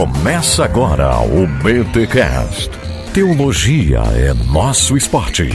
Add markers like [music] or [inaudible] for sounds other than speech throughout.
Começa agora o BTCast. Teologia é nosso esporte.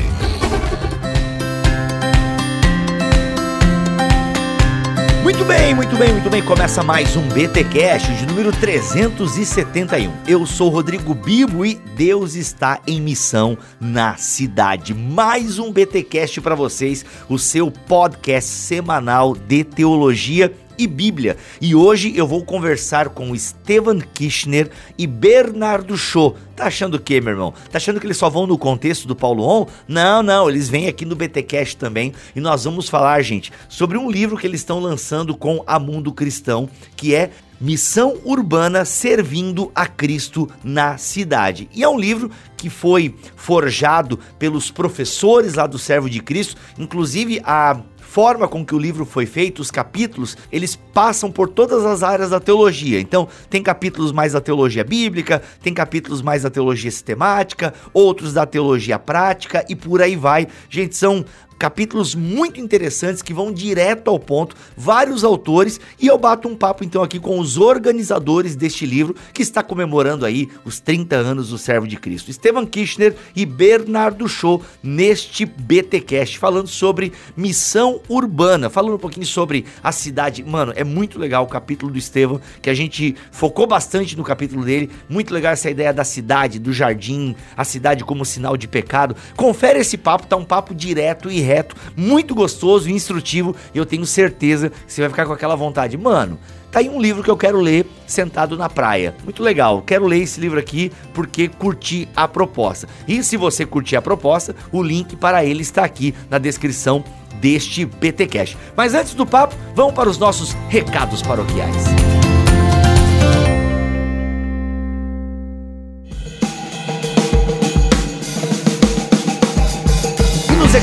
Muito bem, muito bem, muito bem. Começa mais um BTcast de número 371. Eu sou Rodrigo Bibo e Deus está em missão na cidade. Mais um BTcast para vocês, o seu podcast semanal de teologia e Bíblia. E hoje eu vou conversar com Estevan Kirchner e Bernardo Show. Tá achando o quê, meu irmão? Tá achando que eles só vão no contexto do Paulo On? Não, não, eles vêm aqui no BTcast também e nós vamos falar, gente, sobre um livro que eles estão lançando com a Mundo Cristão, que é Missão Urbana Servindo a Cristo na Cidade. E é um livro que foi forjado pelos professores lá do Servo de Cristo, inclusive a forma com que o livro foi feito, os capítulos, eles passam por todas as áreas da teologia. Então, tem capítulos mais da teologia bíblica, tem capítulos mais da teologia sistemática, outros da teologia prática e por aí vai. Gente, são capítulos muito interessantes que vão direto ao ponto, vários autores, e eu bato um papo então aqui com os organizadores deste livro que está comemorando aí os 30 anos do Servo de Cristo. Estevam Kirchner e Bernardo Show neste BTcast falando sobre missão urbana, falando um pouquinho sobre a cidade. Mano, é muito legal o capítulo do Estevam, que a gente focou bastante no capítulo dele. Muito legal essa ideia da cidade, do jardim, a cidade como sinal de pecado. Confere esse papo, tá um papo direto e reto, muito gostoso e instrutivo, e eu tenho certeza que você vai ficar com aquela vontade. Mano, tá aí um livro que eu quero ler sentado na praia. Muito legal. Quero ler esse livro aqui porque curti a proposta. E se você curtir a proposta, o link para ele está aqui na descrição deste PTcast. Mas antes do papo, vamos para os nossos recados paroquiais.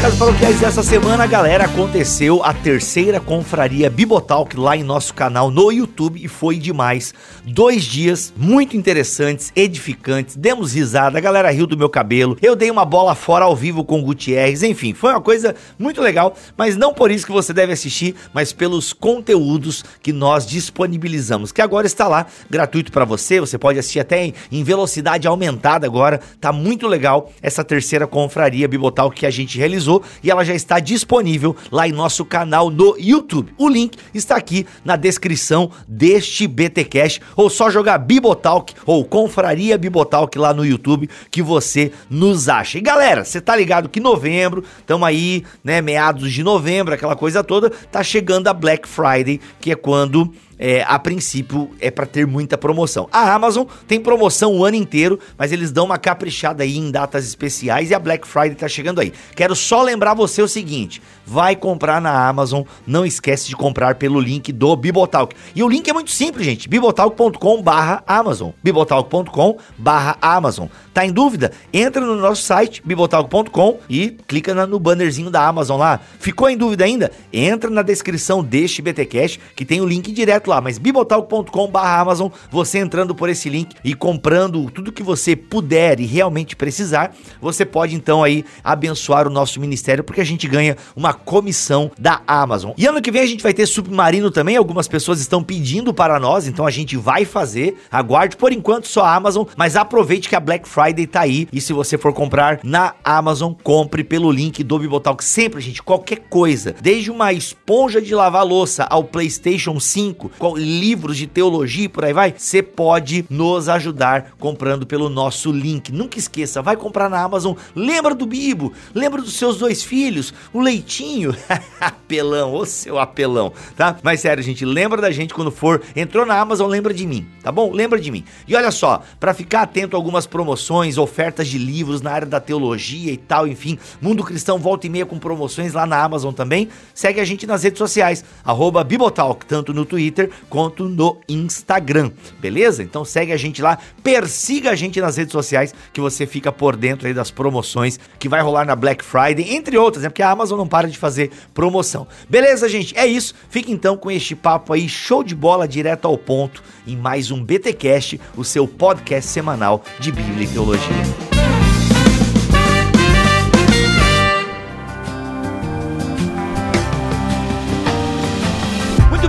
Recados paroquiais dessa semana, galera, aconteceu a terceira confraria Bibotalk lá em nosso canal no YouTube e foi demais. Dois dias muito interessantes, edificantes, demos risada, a galera riu do meu cabelo, eu dei uma bola fora ao vivo com o Gutierrez, enfim, foi uma coisa muito legal, mas não por isso que você deve assistir, mas pelos conteúdos que nós disponibilizamos, que agora está lá gratuito para você, você pode assistir até em, em velocidade aumentada agora, tá muito legal essa terceira confraria Bibotalk que a gente realizou e ela já está disponível lá em nosso canal no YouTube. O link está aqui na descrição deste BTcast ou só jogar Bibotalk ou Confraria Bibotalk lá no YouTube que você nos acha. E galera, você tá ligado que novembro, estamos aí, né, meados de novembro, aquela coisa toda, tá chegando a Black Friday, que é quando é, a princípio é para ter muita promoção. A Amazon tem promoção o ano inteiro, mas eles dão uma caprichada aí em datas especiais e a Black Friday tá chegando aí. Quero só lembrar você o seguinte: vai comprar na Amazon, não esquece de comprar pelo link do Bibotalk. E o link é muito simples, gente: bibotalk.com/amazon. bibotalk.com/amazon. Tá em dúvida? Entra no nosso site bibotalk.com e clica no bannerzinho da Amazon lá. Ficou em dúvida ainda? Entra na descrição deste BTcast que tem o link direto lá, mas bibotalk.com/amazon, você entrando por esse link e comprando tudo que você puder e realmente precisar, você pode então aí abençoar o nosso ministério porque a gente ganha uma comissão da Amazon. E ano que vem a gente vai ter Submarino também, algumas pessoas estão pedindo para nós, então a gente vai fazer. Aguarde por enquanto só a Amazon, mas aproveite que a Black Friday tá aí e se você for comprar na Amazon, compre pelo link do Bibotalk. Sempre, gente, qualquer coisa, desde uma esponja de lavar louça ao PlayStation 5, livros de teologia e por aí vai, você pode nos ajudar comprando pelo nosso link. Nunca esqueça, vai comprar na Amazon, lembra do Bibo, lembra dos seus dois filhos, o Leitinho, [laughs] apelão, ô seu apelão, tá? Mas sério, gente, lembra da gente quando for, entrou na Amazon, lembra de mim, tá bom? Lembra de mim. E olha só, para ficar atento a algumas promoções, ofertas de livros na área da teologia e tal, enfim, Mundo Cristão volta e meia com promoções lá na Amazon também, segue a gente nas redes sociais, arroba Bibotalk, tanto no Twitter Twitter quanto no Instagram, beleza? Então segue a gente lá, persiga a gente nas redes sociais que você fica por dentro aí das promoções que vai rolar na Black Friday, entre outras, né? Porque a Amazon não para de fazer promoção. Beleza, gente? É isso. Fique então com este papo aí, show de bola, direto ao ponto, em mais um BTcast, o seu podcast semanal de Bíblia e Teologia.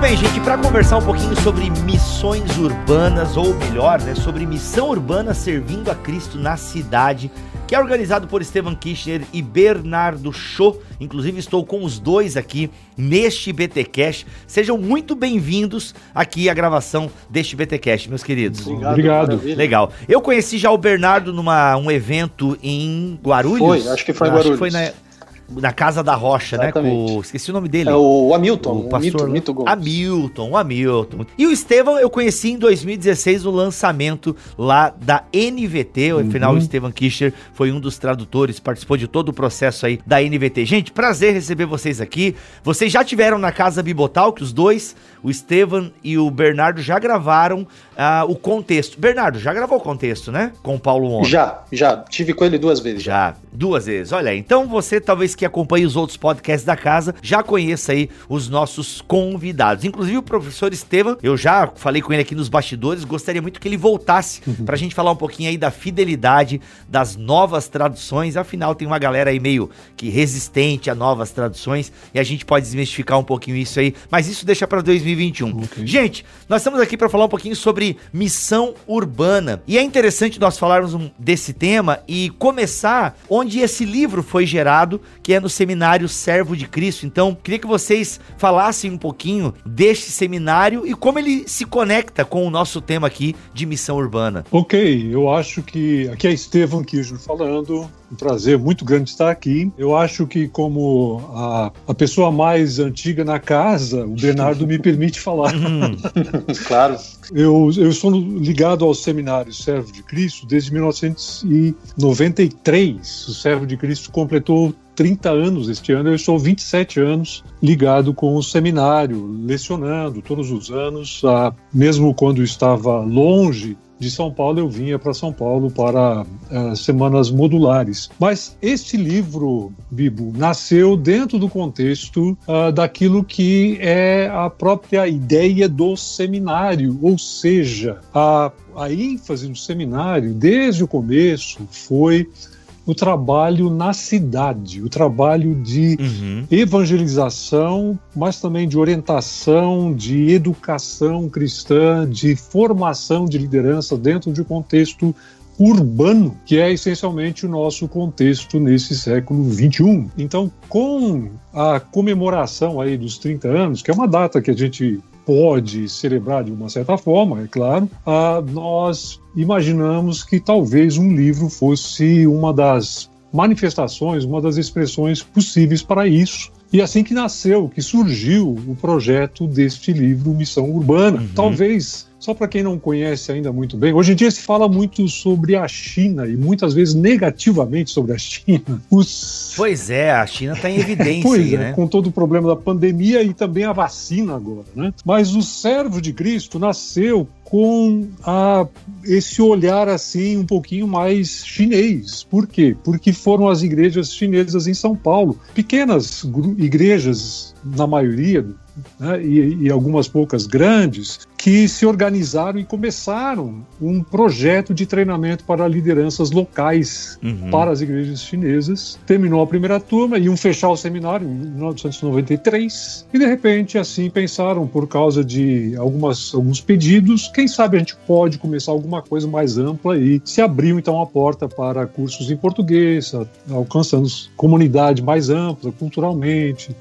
Bem, bem, gente, para conversar um pouquinho sobre missões urbanas, ou melhor, né, sobre missão urbana servindo a Cristo na cidade, que é organizado por Estevam Kirchner e Bernardo Show. Inclusive, estou com os dois aqui neste BTcast. Sejam muito bem-vindos aqui à gravação deste BTcast, meus queridos. Obrigado. Obrigado. Legal. Eu conheci já o Bernardo numa um evento em Guarulhos. Foi, acho que foi em Guarulhos. Acho que foi na, na Casa da Rocha, Exatamente. né? Com, esqueci o nome dele. É o Hamilton, o pastor Mito, Mito. Hamilton, o Hamilton. E o Estevão eu conheci em 2016 no lançamento lá da NVT. Uhum. Afinal, o Estevam Kischer foi um dos tradutores, participou de todo o processo aí da NVT. Gente, prazer receber vocês aqui. Vocês já tiveram na Casa Bibotal, que os dois, o Estevam e o Bernardo, já gravaram uh, o contexto. Bernardo, já gravou o contexto, né? Com o Paulo Ontem. Já, já. Tive com ele duas vezes. Já, duas vezes. Olha, então você talvez que acompanhe os outros podcasts da casa já conheça aí os nossos convidados. Inclusive o professor Estevam, eu já falei com ele aqui nos bastidores, gostaria muito que ele voltasse uhum. [laughs] pra gente falar um pouquinho aí da fidelidade das novas traduções. Afinal, tem uma galera aí meio que resistente a novas traduções e a gente pode desmistificar um pouquinho isso aí, mas isso deixa para 2021. Okay. Gente, nós estamos aqui para falar um pouquinho sobre missão urbana. E é interessante nós falarmos desse tema e começar onde esse livro foi gerado, que é no seminário Servo de Cristo. Então, queria que vocês falassem um pouquinho deste seminário e como ele se conecta com o nosso tema aqui de missão urbana. Ok, eu acho que aqui é Estevam Kirchner falando. Um prazer muito grande estar aqui. Eu acho que, como a, a pessoa mais antiga na casa, o Bernardo me permite falar. [laughs] Hum. [laughs] claro. Eu, eu estou ligado ao seminário Servo de Cristo desde 1993. O Servo de Cristo completou 30 anos este ano, eu estou 27 anos ligado com o seminário, lecionando todos os anos, ah, mesmo quando estava longe de São Paulo, eu vinha para São Paulo para uh, semanas modulares. Mas este livro, Bibo, nasceu dentro do contexto uh, daquilo que é a própria ideia do seminário, ou seja, a, a ênfase do seminário, desde o começo, foi o trabalho na cidade, o trabalho de uhum. evangelização, mas também de orientação, de educação cristã, de formação de liderança dentro de um contexto urbano, que é essencialmente o nosso contexto nesse século 21. Então, com a comemoração aí dos 30 anos, que é uma data que a gente pode celebrar de uma certa forma, é claro, nós imaginamos que talvez um livro fosse uma das manifestações, uma das expressões possíveis para isso. E assim que nasceu, que surgiu o projeto deste livro Missão Urbana. Uhum. Talvez só para quem não conhece ainda muito bem, hoje em dia se fala muito sobre a China e muitas vezes negativamente sobre a China. Os... Pois é, a China está em [laughs] evidência, pois é, né? Com todo o problema da pandemia e também a vacina agora, né? Mas o servo de Cristo nasceu com a, esse olhar assim um pouquinho mais chinês. Por quê? Porque foram as igrejas chinesas em São Paulo, pequenas igrejas na maioria, né, e, e, algumas poucas grandes, que se organizaram e começaram um projeto de treinamento para lideranças locais uhum. para as igrejas chinesas. Terminou a primeira turma, iam fechar o seminário em 1993, e de repente, assim, pensaram, por causa de algumas, alguns pedidos, quem sabe a gente pode começar alguma coisa mais ampla e se abriu então a porta para cursos em português, alcançando comunidade mais ampla culturalmente,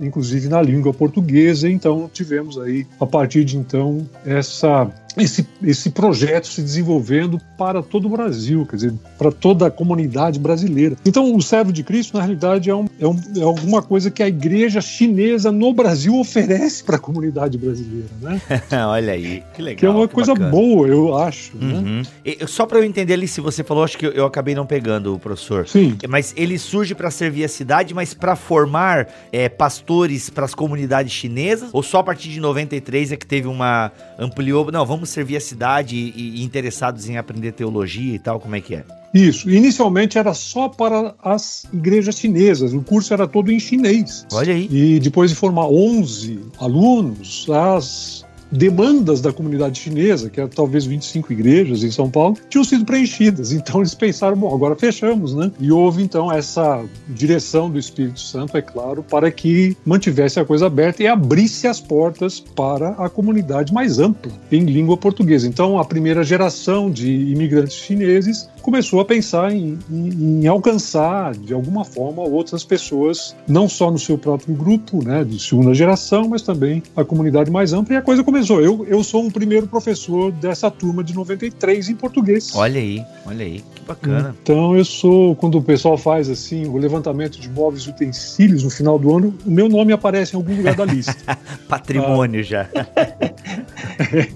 inclusive na língua portuguesa. Então tivemos aí, a partir de então, essa esse, esse projeto se desenvolvendo para todo o Brasil, quer dizer, para toda a comunidade brasileira. Então, o Servo de Cristo, na realidade, é, um, é, um, é alguma coisa que a igreja chinesa no Brasil oferece para a comunidade brasileira, né? [laughs] Olha aí, que legal. Que é uma que coisa bacana. boa, eu acho. Né? Uhum. Né? E, só para eu entender ali, se você falou, acho que eu, eu acabei não pegando, professor. Sim. Mas ele surge para servir a cidade, mas para formar é, pastores para as comunidades chinesas? Ou só a partir de 93 é que teve uma. ampliou? Não, vamos servir a cidade e, e interessados em aprender teologia e tal, como é que é? Isso. Inicialmente era só para as igrejas chinesas. O curso era todo em chinês. Olha aí. E depois de formar 11 alunos, as demandas da comunidade chinesa, que era talvez 25 igrejas em São Paulo, tinham sido preenchidas. Então eles pensaram, bom, agora fechamos, né? E houve então essa direção do Espírito Santo, é claro, para que mantivesse a coisa aberta e abrisse as portas para a comunidade mais ampla em língua portuguesa. Então a primeira geração de imigrantes chineses começou a pensar em, em, em, alcançar, de alguma forma, outras pessoas, não só no seu próprio grupo, né, de segunda geração, mas também a comunidade mais ampla. E a coisa começou. Eu, eu sou um primeiro professor dessa turma de 93 em português. Olha aí, olha aí, que bacana. Então eu sou, quando o pessoal faz assim, o levantamento de móveis e utensílios no final do ano, o meu nome aparece em algum lugar da lista. [laughs] Patrimônio ah. já. [laughs]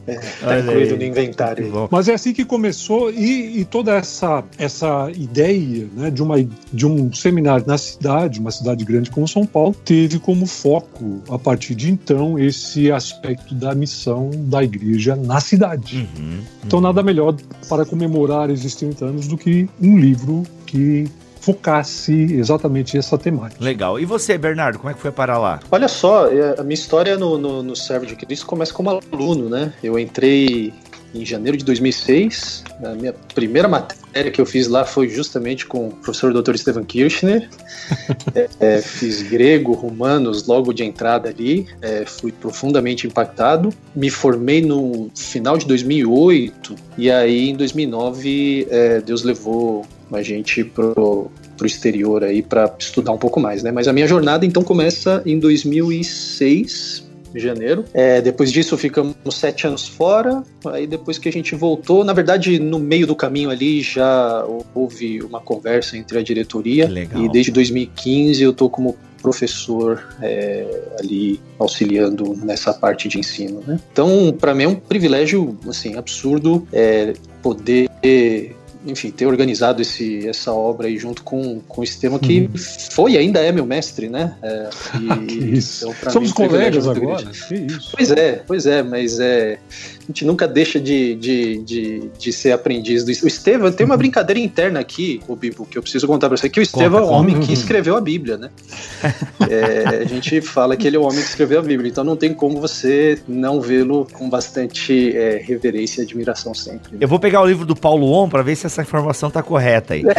é, tá incluído no inventário. Mas é assim que começou e, e toda essa essa, essa ideia né, de, uma, de um seminário na cidade, uma cidade grande como São Paulo, teve como foco, a partir de então, esse aspecto da missão da igreja na cidade. Uhum, uhum. Então, nada melhor para comemorar esses 30 anos do que um livro que focasse exatamente essa temática. Legal. E você, Bernardo, como é que foi para lá? Olha só, é, a minha história no, no, no Servo de Cristo começa como aluno, né? Eu entrei em janeiro de 2006. A minha primeira matéria que eu fiz lá foi justamente com o professor Dr. Stefan Kirchner. é, [laughs] é, fiz grego, romanos logo de entrada ali. É, fui profundamente impactado. Me formei no final de 2008 e aí em 2009 é, Deus levou a gente pro pro exterior aí para estudar um pouco mais, né? Mas a minha jornada então começa em 2006 de janeiro. É, depois disso ficamos sete anos fora. Aí depois que a gente voltou, na verdade no meio do caminho ali já houve uma conversa entre a diretoria Legal. e desde 2015 eu tô como professor é, ali auxiliando nessa parte de ensino. Né? Então, para mim é um privilégio assim absurdo é, poder enfim, ter organizado esse, essa obra aí junto com, com o Estevam, que uhum. foi e ainda é meu mestre, né? É, [laughs] e, isso. Então, Somos mim, colegas agora. Pois é, pois é, mas é, a gente nunca deixa de, de, de, de ser aprendiz do O Estevam tem uma uhum. brincadeira interna aqui, o Bibo, que eu preciso contar para você, que o Estevam é o homem que escreveu a Bíblia, né? [laughs] é, a gente fala que ele é o homem que escreveu a Bíblia, então não tem como você não vê-lo com bastante é, reverência e admiração sempre. Né? Eu vou pegar o livro do Paulo On para ver se essa informação tá correta aí. [laughs]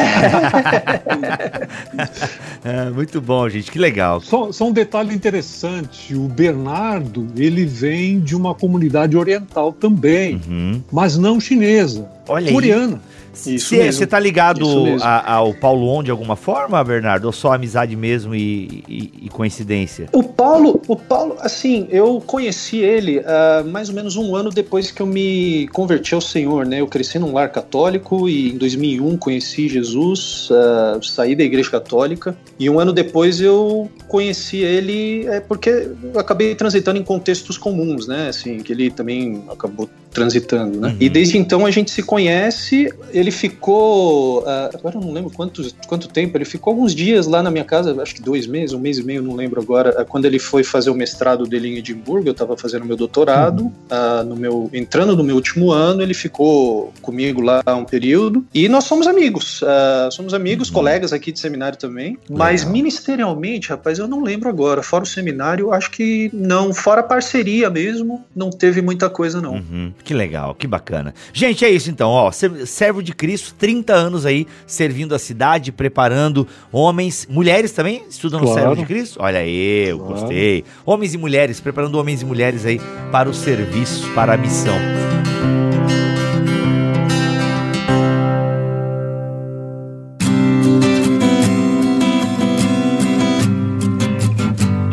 é, muito bom, gente, que legal. Só, só um detalhe interessante, o Bernardo, ele vem de uma comunidade oriental também, uhum. mas não chinesa, Olha coreana. Aí. Você está ligado a, ao Paulo On de alguma forma, Bernardo? Ou só amizade mesmo e, e, e coincidência? O Paulo, o Paulo, assim, eu conheci ele uh, mais ou menos um ano depois que eu me converti ao Senhor, né? Eu cresci num lar católico e em 2001 conheci Jesus, uh, saí da igreja católica e um ano depois eu conheci ele é, porque eu acabei transitando em contextos comuns, né? Assim, que ele também acabou transitando, né? Uhum. E desde então a gente se conhece. Ele ficou, uh, agora eu não lembro quanto, quanto tempo, ele ficou alguns dias lá na minha casa, acho que dois meses, um mês e meio, não lembro agora. Uh, quando ele foi fazer o mestrado dele em Edimburgo, eu estava fazendo meu doutorado, uhum. uh, no meu, entrando no meu último ano, ele ficou comigo lá um período e nós somos amigos. somos amigos, uhum. colegas aqui de seminário também. Mas ministerialmente, rapaz, eu não lembro agora. Fora o seminário, acho que não. Fora a parceria mesmo, não teve muita coisa, não. Uhum. Que legal, que bacana. Gente, é isso então, ó. Servo de Cristo, 30 anos aí, servindo a cidade, preparando homens, mulheres também estudam claro. Servo de Cristo? Olha aí, eu claro. gostei. Homens e mulheres, preparando homens e mulheres aí para o serviço, para a missão.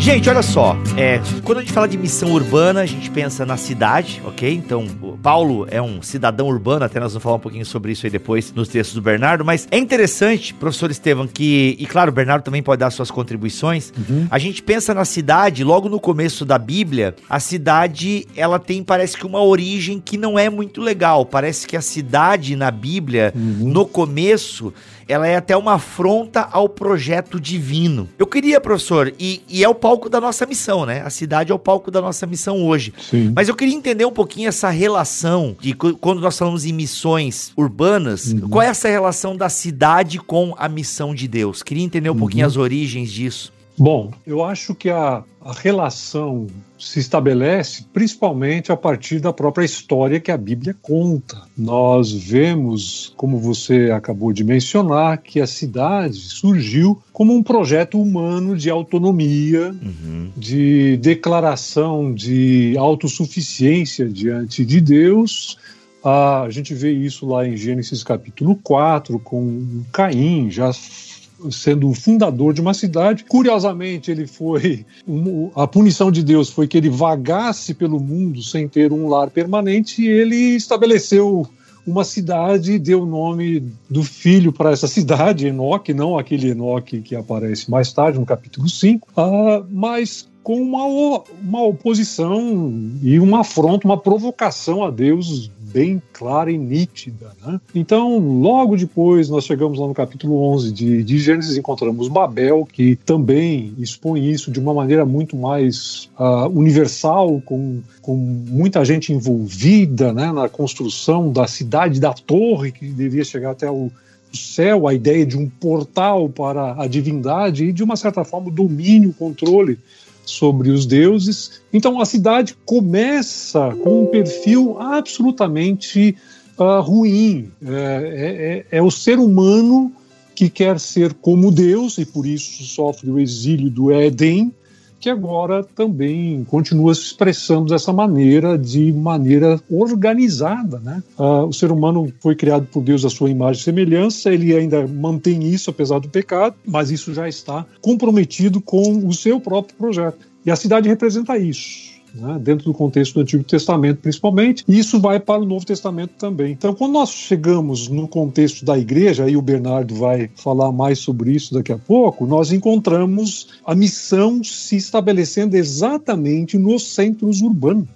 Gente, olha só, é, quando a gente fala de missão urbana, a gente pensa na cidade, ok? Então, Paulo é um cidadão urbano, até nós vamos falar um pouquinho sobre isso aí depois nos textos do Bernardo, mas é interessante, professor Estevam, que, e claro, o Bernardo também pode dar suas contribuições, uhum. a gente pensa na cidade, logo no começo da Bíblia, a cidade, ela tem, parece que uma origem que não é muito legal, parece que a cidade na Bíblia, uhum. no começo, ela é até uma afronta ao projeto divino. Eu queria, professor, e, e, é o palco da nossa missão, né? A cidade é o palco da nossa missão hoje. Sim. Mas eu queria entender um pouquinho essa relação de quando nós falamos em missões urbanas, uhum. qual é essa relação da cidade com a missão de Deus? Queria entender um uhum. pouquinho as origens disso. Bom, eu acho que a, a relação se estabelece principalmente a partir da própria história que a Bíblia conta. Nós vemos, como você acabou de mencionar, que a cidade surgiu como um projeto humano de autonomia, uhum. de declaração de autossuficiência diante de Deus. Ah, a gente vê isso lá em Gênesis capítulo 4, com Caim já sendo o fundador de uma cidade. Curiosamente, ele foi. a punição de Deus foi que ele vagasse pelo mundo sem ter um lar permanente e ele estabeleceu uma cidade e deu o nome do filho para essa cidade, Enoque, não aquele Enoque que aparece mais tarde no capítulo 5, ah, mas com uma, uma oposição e uma afronta, uma provocação a Deus bem clara e nítida. Né? Então, logo depois, nós chegamos lá no capítulo 11 de, de Gênesis, encontramos Babel, que também expõe isso de uma maneira muito mais uh, universal, com, com muita gente envolvida né, na construção da cidade, da torre, que devia chegar até o, céu, a ideia de um portal para a divindade e, de uma certa forma, o domínio, o controle sobre os deuses. Então a cidade começa com um perfil absolutamente uh, ruim. É, é, é, o ser humano que quer ser como Deus e por isso sofre o exílio do Éden que agora também continua se expressando dessa maneira, de maneira organizada. Né? Uh, o ser humano foi criado por Deus à sua imagem e semelhança, ele ainda mantém isso apesar do pecado, mas isso já está comprometido com o seu próprio projeto. E a cidade representa isso né, dentro do contexto do Antigo Testamento, principalmente, e isso vai para o Novo Testamento também. Então, quando nós chegamos no contexto da igreja, aí o Bernardo vai falar mais sobre isso daqui a pouco, nós encontramos a missão se estabelecendo exatamente nos centros urbanos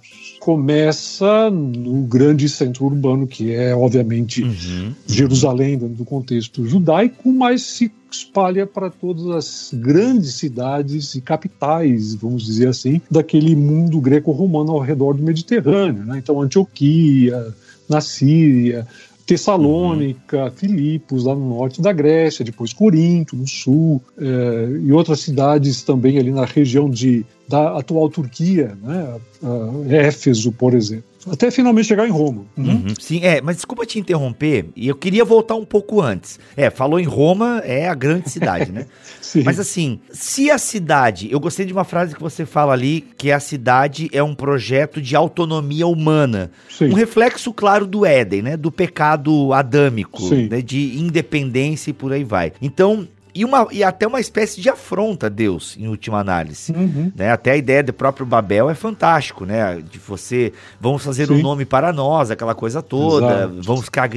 começa no grande centro urbano, que é, obviamente, uhum. Jerusalém, dentro do contexto judaico, mas se espalha para todas as grandes cidades e capitais, vamos dizer assim, daquele mundo greco-romano ao redor do Mediterrâneo. Né? Então, Antioquia, na Síria, Tessalônica, uhum. Filipos, lá no norte da Grécia, depois Corinto, no sul, é, e outras cidades também ali na região de, da atual Turquia, né? Éfeso, por exemplo até finalmente chegar em Roma. Uhum. Uhum. Sim, é, mas desculpa te interromper, e eu queria voltar um pouco antes. É, falou em Roma, é a grande cidade, né? [laughs] Sim. Mas assim, se a cidade, eu gostei de uma frase que você fala ali, que a cidade é um projeto de autonomia humana. Sim. Um reflexo claro do Éden, né? Do pecado adâmico, né? de independência e por aí vai. Então, e, uma, e até uma espécie de afronta a Deus, em última análise. Uhum. Né? Até a ideia do próprio Babel é fantástico, né? De você, vamos fazer Sim. um nome para nós, aquela coisa toda, Exato. vamos ficar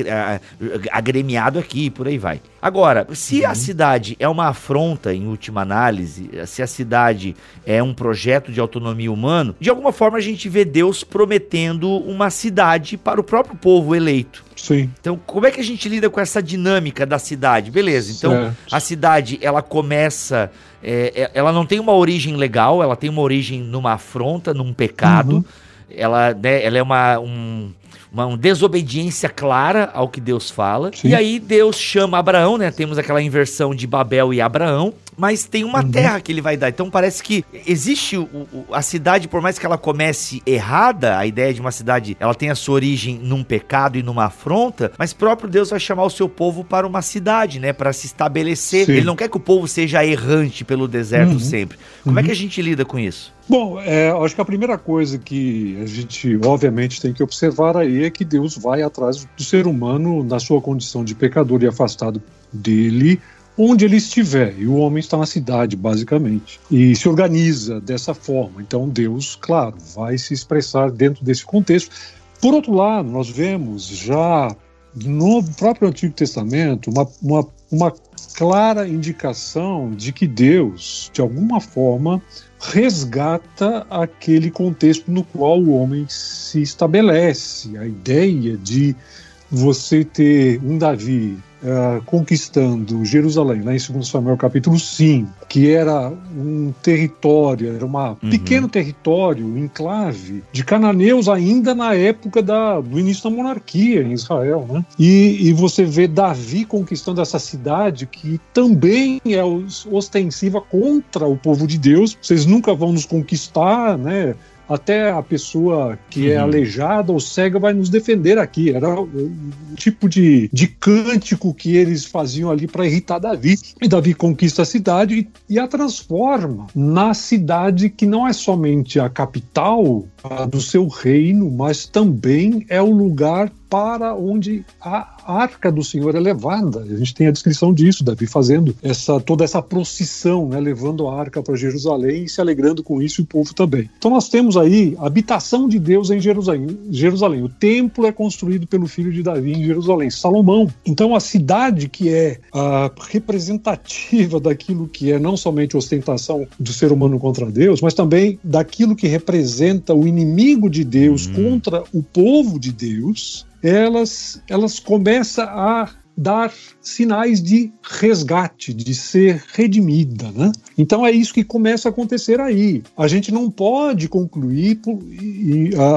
agremiado aqui, por aí vai. Agora, se uhum. a cidade é uma afronta, em última análise, se a cidade é um projeto de autonomia humano, de alguma forma a gente vê Deus prometendo uma cidade para o próprio povo eleito. Sim. Então, como é que a gente lida com essa dinâmica da cidade? Beleza, então certo. a cidade ela começa. É, é, ela não tem uma origem legal, ela tem uma origem numa afronta, num pecado. Uhum. Ela, né, ela é uma, um, uma desobediência clara ao que Deus fala. Sim. E aí Deus chama Abraão, né? Temos aquela inversão de Babel e Abraão mas tem uma uhum. terra que ele vai dar. Então parece que existe o, o, a cidade, por mais que ela comece errada, a ideia de uma cidade, ela tem a sua origem num pecado e numa afronta, mas próprio Deus vai chamar o seu povo para uma cidade, né, para se estabelecer. Sim. Ele não quer que o povo seja errante pelo deserto uhum. sempre. Como uhum. é que a gente lida com isso? Bom, é, acho que a primeira coisa que a gente, obviamente, tem que observar aí é que Deus vai atrás do ser humano na sua condição de pecador e afastado dele, onde ele estiver. E o homem está na cidade, basicamente. E se organiza dessa forma. Então Deus, claro, vai se expressar dentro desse contexto. Por outro lado, nós vemos já no próprio Antigo Testamento uma, uma, uma clara indicação de que Deus, de alguma forma, resgata aquele contexto no qual o homem se estabelece. A ideia de você ter um Davi uh, conquistando Jerusalém, lá em 2 Samuel capítulo 5, que era um território, era um uhum. pequeno território, enclave, de cananeus ainda na época da, do início da monarquia em Israel. Né? E, e você vê Davi conquistando essa cidade que também é ostensiva contra o povo de Deus. Vocês nunca vão nos conquistar, né? Até a pessoa que é uhum. é aleijada ou cega vai nos defender aqui. Era o tipo de, de cântico que eles faziam ali para irritar Davi. E Davi conquista a cidade e, e, a transforma na cidade que não é somente a capital do seu reino, mas também é o lugar para onde a arca do Senhor é levada. A gente tem a descrição disso, Davi fazendo essa toda essa procissão, né, levando a arca para Jerusalém e se alegrando com isso e o povo também. Então nós temos aí a habitação de Deus em Jerusalém. Jerusalém. O templo é construído pelo filho de Davi em Jerusalém, Salomão. Então a cidade que é representativa daquilo que é não somente ostentação do ser humano contra Deus, mas também daquilo que representa o inimigo de Deus hum. contra o povo de Deus, elas, elas começam a dar sinais de resgate, de ser redimida. Né? Então é isso que começa a acontecer aí. A gente não pode concluir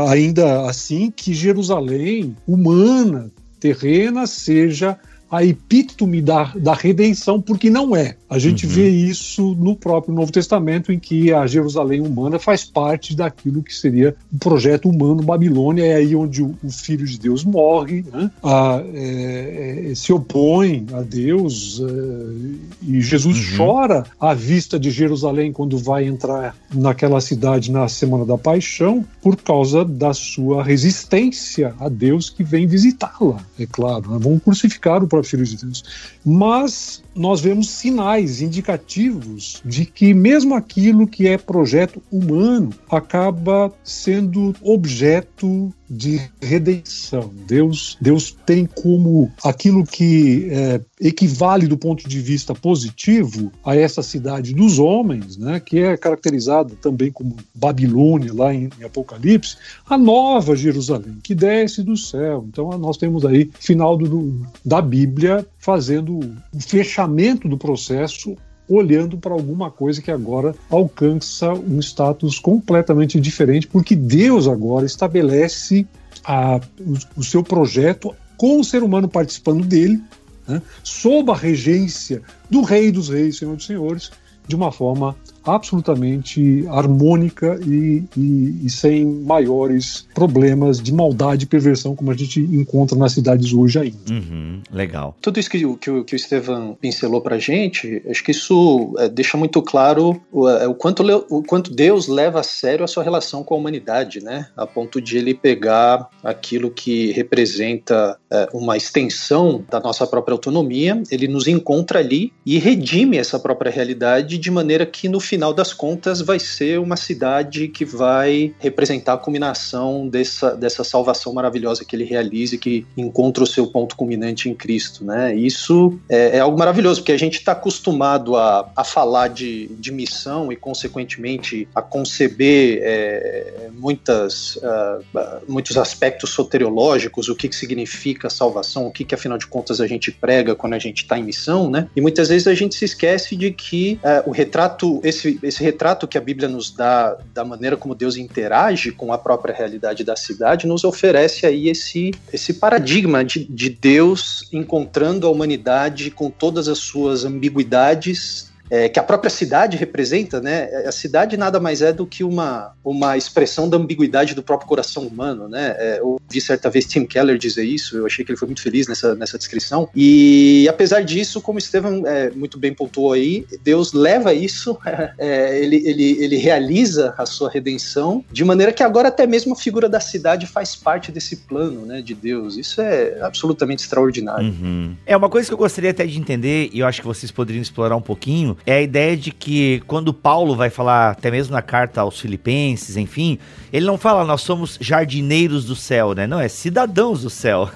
ainda assim que Jerusalém humana, terrena, seja a epítome da, da redenção, porque não é. A gente uhum. vê isso no próprio Novo Testamento, em que a Jerusalém humana faz parte daquilo que seria o projeto humano Babilônia, é aí onde o, o Filho de Deus morre, né? a, é, é, se opõe a Deus, é, e Jesus uhum. chora à vista de Jerusalém quando vai entrar naquela cidade na Semana da Paixão, por causa da sua resistência a Deus que vem visitá-la, é claro. Né? Vão crucificar o próprio Filho de Deus. Mas nós vemos sinais indicativos de que mesmo aquilo que é projeto humano acaba sendo objeto de redenção. Deus, Deus tem como aquilo que é, equivale do ponto de vista positivo a essa cidade dos homens, né, que é caracterizada também como Babilônia lá em, em Apocalipse, a nova Jerusalém que desce do céu. Então nós temos aí final do, da Bíblia fazendo o fechamento do processo olhando para alguma coisa que agora alcança um status completamente diferente, porque Deus agora estabelece a, o, o, seu projeto com o ser humano participando dele, né, sob a regência do Rei dos Reis, Senhor dos Senhores, de uma forma absolutamente harmônica e, e, e, sem maiores problemas de maldade e perversão como a gente encontra nas cidades hoje ainda. Uhum, legal. Tudo isso que, que, que o Estevam pincelou para gente, acho que isso é, deixa muito claro o, é, o, quanto, o quanto Deus leva a sério a sua relação com a humanidade, né? A ponto de ele pegar aquilo que representa é, uma extensão da nossa própria autonomia, ele nos encontra ali e redime essa própria realidade de maneira que no final final das contas, vai ser uma cidade que vai representar a culminação dessa, dessa salvação maravilhosa que ele realiza que encontra o seu ponto culminante em Cristo, né? Isso é, é algo maravilhoso, porque a gente está acostumado a, a falar de, de missão e, consequentemente, a conceber é, muitas, uh, muitos aspectos soteriológicos, o que, que significa salvação, o que, que, afinal de contas, a gente prega quando a gente está em missão, né? E muitas vezes a gente se esquece de que uh, o retrato, esse esse, esse retrato que a Bíblia nos dá da maneira como Deus interage com a própria realidade da cidade nos oferece aí esse, esse paradigma de, de Deus encontrando a humanidade com todas as suas ambiguidades é, que a própria cidade representa, né? A cidade nada mais é do que uma, uma expressão da ambiguidade do próprio coração humano, né? É, eu vi certa vez Tim Keller dizer isso, eu achei que ele foi muito feliz nessa, nessa descrição. E apesar disso, como Estevam é, muito bem pontuou aí, Deus leva isso, [laughs] é, ele, ele, ele realiza a sua redenção de maneira que agora até mesmo a figura da cidade faz parte desse plano, né, de Deus. Isso é absolutamente extraordinário. Uhum. É uma coisa que eu gostaria até de entender, e eu acho que vocês poderiam explorar um pouquinho, é a ideia de que quando Paulo vai falar, até mesmo na carta aos Filipenses, enfim, ele não fala nós somos jardineiros do céu, né? Não, é cidadãos do céu.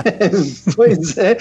[laughs] pois é,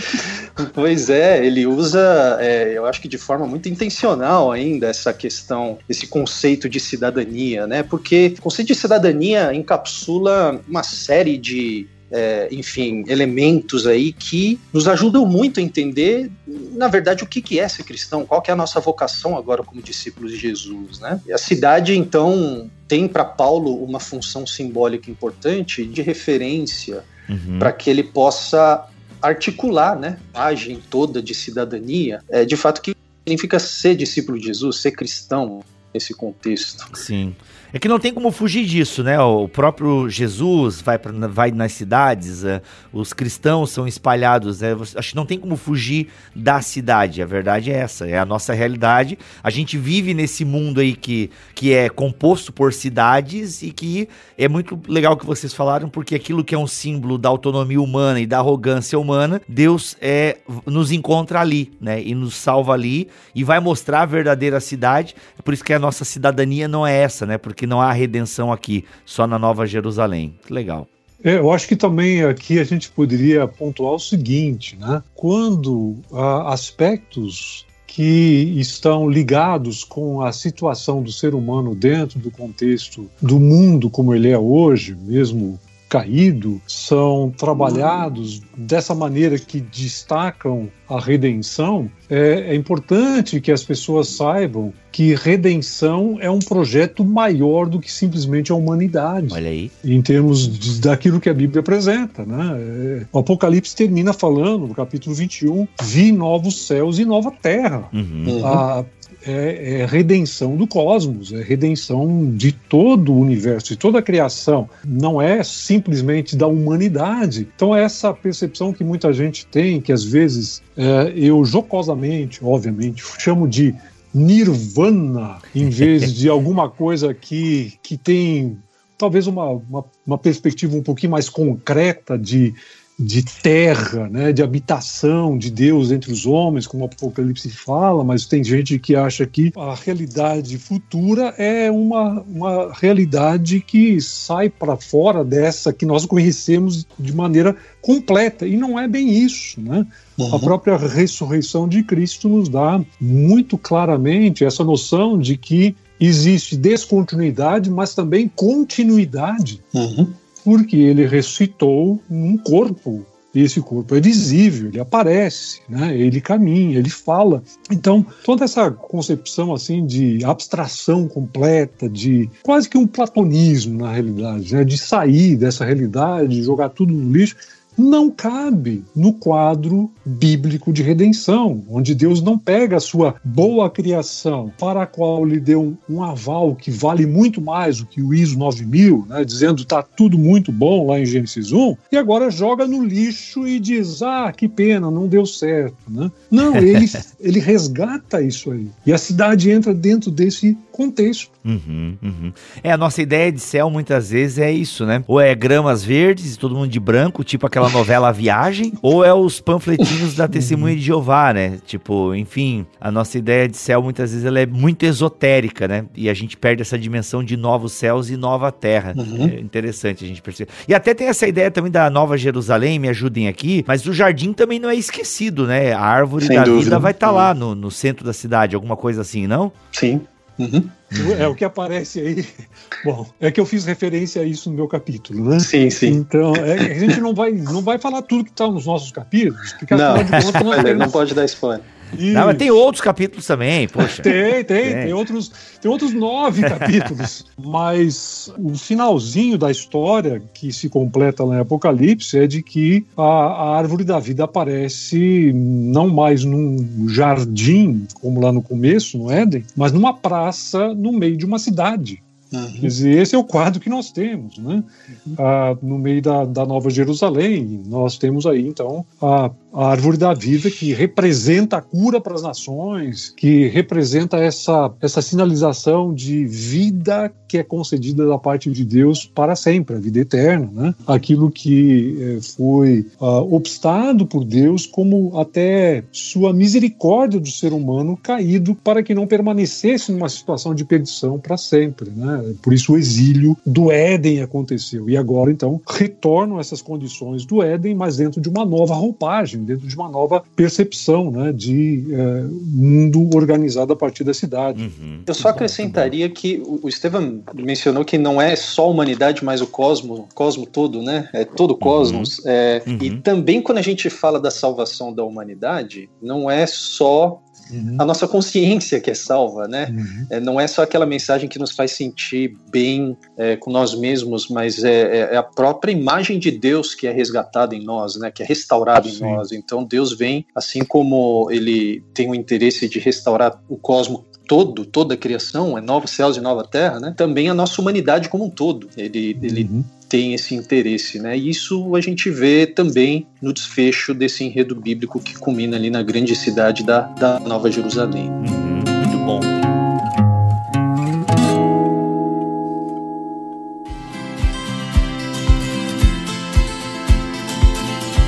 pois é, ele usa, é, eu acho que de forma muito intencional ainda, essa questão, esse conceito de cidadania, né? Porque o conceito de cidadania encapsula uma série de é, enfim, elementos aí que nos ajudam muito a entender, na verdade, o que, que é ser cristão, qual que é a nossa vocação agora como discípulos de Jesus, né? E a cidade, então, tem para Paulo uma função simbólica importante de referência uhum. para que ele possa articular, né, a toda de cidadania, é, de fato que significa ser discípulo de Jesus, ser cristão nesse contexto. Sim. É que não tem como fugir disso, né? O próprio Jesus vai, pra, vai nas cidades, uh, os cristãos são espalhados, né? acho que não tem como fugir da cidade. A verdade é essa, é a nossa realidade. A gente vive nesse mundo aí que, que é composto por cidades e que é muito legal que vocês falaram, porque aquilo que é um símbolo da autonomia humana e da arrogância humana, Deus é, nos encontra ali, né? E nos salva ali e vai mostrar a verdadeira cidade. É por isso que a nossa cidadania não é essa, né? Porque que não há redenção aqui, só na Nova Jerusalém. Que legal. É, eu acho que também aqui a gente poderia pontuar o seguinte, né? Quando ah, aspectos que estão ligados com a situação do ser humano dentro do contexto do mundo como ele é hoje, mesmo caído são trabalhados dessa maneira que destacam a redenção, é, é, importante que as pessoas saibam que redenção é um projeto maior do que simplesmente a humanidade. Olha aí. Em termos de, daquilo que a Bíblia apresenta. Né? É, o Apocalipse termina falando, no capítulo 21, vi novos céus e nova terra. Uhum. A, é, é, redenção do cosmos, é redenção de todo o universo, de toda a criação. Não é simplesmente da humanidade. Então, é essa percepção que muita gente tem, que às vezes é, eu jocosamente, obviamente, chamo de nirvana, em vez de alguma coisa que, que tem talvez uma, uma, uma perspectiva um pouquinho mais concreta de de terra, né, de habitação de Deus entre os homens, como o Apocalipse fala, mas tem gente que acha que a realidade futura é uma, uma realidade que sai para fora dessa que nós conhecemos de maneira completa, e não é bem isso. Né? Uhum. A própria ressurreição de Cristo nos dá muito claramente essa noção de que existe descontinuidade, mas também continuidade. Uhum porque ele ressuscitou um corpo. E esse corpo é visível, ele aparece, né? ele caminha, ele fala. Então, toda essa concepção assim de abstração completa, de quase que um platonismo na realidade, né? de sair dessa realidade, jogar tudo no lixo, não cabe no quadro bíblico de redenção, onde Deus não pega a sua boa criação, para a qual lhe deu um aval que vale muito mais do que o ISO 9000, né, dizendo está tudo muito bom lá em Gênesis 1, e agora joga no lixo e diz: ah, que pena, não deu certo. Né? Não, ele, [laughs] ele resgata isso aí. E a cidade entra dentro desse contexto. Uhum, uhum. É, a nossa ideia de céu muitas vezes é isso, né? Ou é gramas verdes e todo mundo de branco, tipo aquela novela Viagem, [laughs] ou é os panfletinhos da Testemunha de Jeová, né? Tipo, enfim, a nossa ideia de céu muitas vezes ela é muito esotérica, né? E a gente perde essa dimensão de novos céus e nova terra. Uhum. É interessante a gente perceber. E até tem essa ideia também da Nova Jerusalém, me ajudem aqui, mas o jardim também não é esquecido, né? A árvore Sem da dúvida. vida vai estar tá lá no, no centro da cidade, alguma coisa assim, não? Sim. Uhum. É o que aparece aí. [laughs] Bom, é que eu fiz referência a isso no meu capítulo, né? Sim, sim. Então, é, a gente não vai, não vai falar tudo que está nos nossos capítulos, porque não, de [laughs] contas, nós temos... não pode dar spoiler. Não, mas tem outros capítulos também, poxa. tem, tem, tem, tem, outros, tem outros nove [laughs] capítulos. Mas o finalzinho da história que se completa lá em Apocalipse é de que a, a árvore da vida aparece não mais num jardim, como lá no começo, no Éden, mas numa praça no meio de uma cidade. Uhum. Quer dizer, esse é o quadro que nós temos, né? Uhum. Ah, no meio da, da Nova Jerusalém, nós temos aí então a, a árvore da vida que representa a cura para as nações, que representa essa, essa sinalização de vida que é concedida da parte de Deus para sempre, a vida eterna, né? Aquilo que eh, foi ah, obstado por Deus como até sua misericórdia do ser humano caído para que não permanecesse numa situação de perdição para sempre? Né? Por isso o exílio do Éden aconteceu. E agora, então, retornam essas condições do Éden, mas dentro de uma nova roupagem, dentro de uma nova percepção né, de é, mundo organizado a partir da cidade. Uhum. Eu só acrescentaria que o Estevam mencionou que não é só a humanidade, mas o cosmo, cosmo todo, né? É todo o cosmos. Uhum. É, uhum. E também quando a gente fala da salvação da humanidade, não é só Uhum. a nossa consciência que é salva, né? Uhum. É, não é só aquela mensagem que nos faz sentir bem é, com nós mesmos, mas é, é, é, a própria imagem de Deus que é resgatada em nós, né? Que é restaurada em nós. Então Deus vem, assim como Ele tem o interesse de restaurar o cosmos todo, toda a criação, é novos céus e nova terra, né? Também a nossa humanidade como um todo. Ele, uhum. ele tem esse interesse, né? E isso a gente vê também no desfecho desse enredo bíblico que culmina ali na grande cidade da, da Nova Jerusalém. Uhum, muito bom.